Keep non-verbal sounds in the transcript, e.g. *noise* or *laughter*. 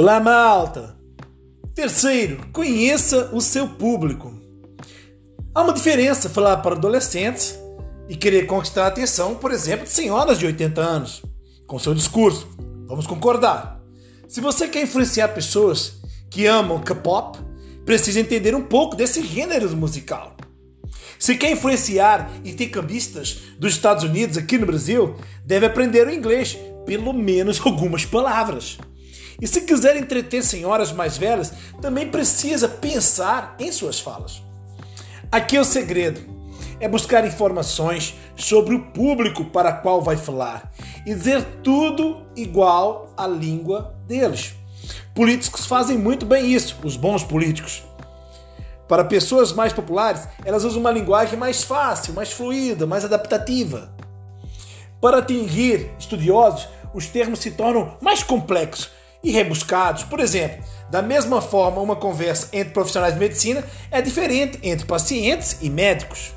Olá, malta! Terceiro, conheça o seu público. Há uma diferença falar para adolescentes e querer conquistar a atenção, por exemplo, de senhoras de 80 anos, com seu discurso. Vamos concordar. Se você quer influenciar pessoas que amam K-pop, precisa entender um pouco desse gênero musical. Se quer influenciar intercambistas dos Estados Unidos aqui no Brasil, deve aprender o inglês, pelo menos *laughs* algumas palavras. E se quiser entreter senhoras mais velhas, também precisa pensar em suas falas. Aqui é o segredo: é buscar informações sobre o público para qual vai falar e dizer tudo igual à língua deles. Políticos fazem muito bem isso, os bons políticos. Para pessoas mais populares, elas usam uma linguagem mais fácil, mais fluida, mais adaptativa. Para atingir estudiosos, os termos se tornam mais complexos e rebuscados. Por exemplo, da mesma forma, uma conversa entre profissionais de medicina é diferente entre pacientes e médicos.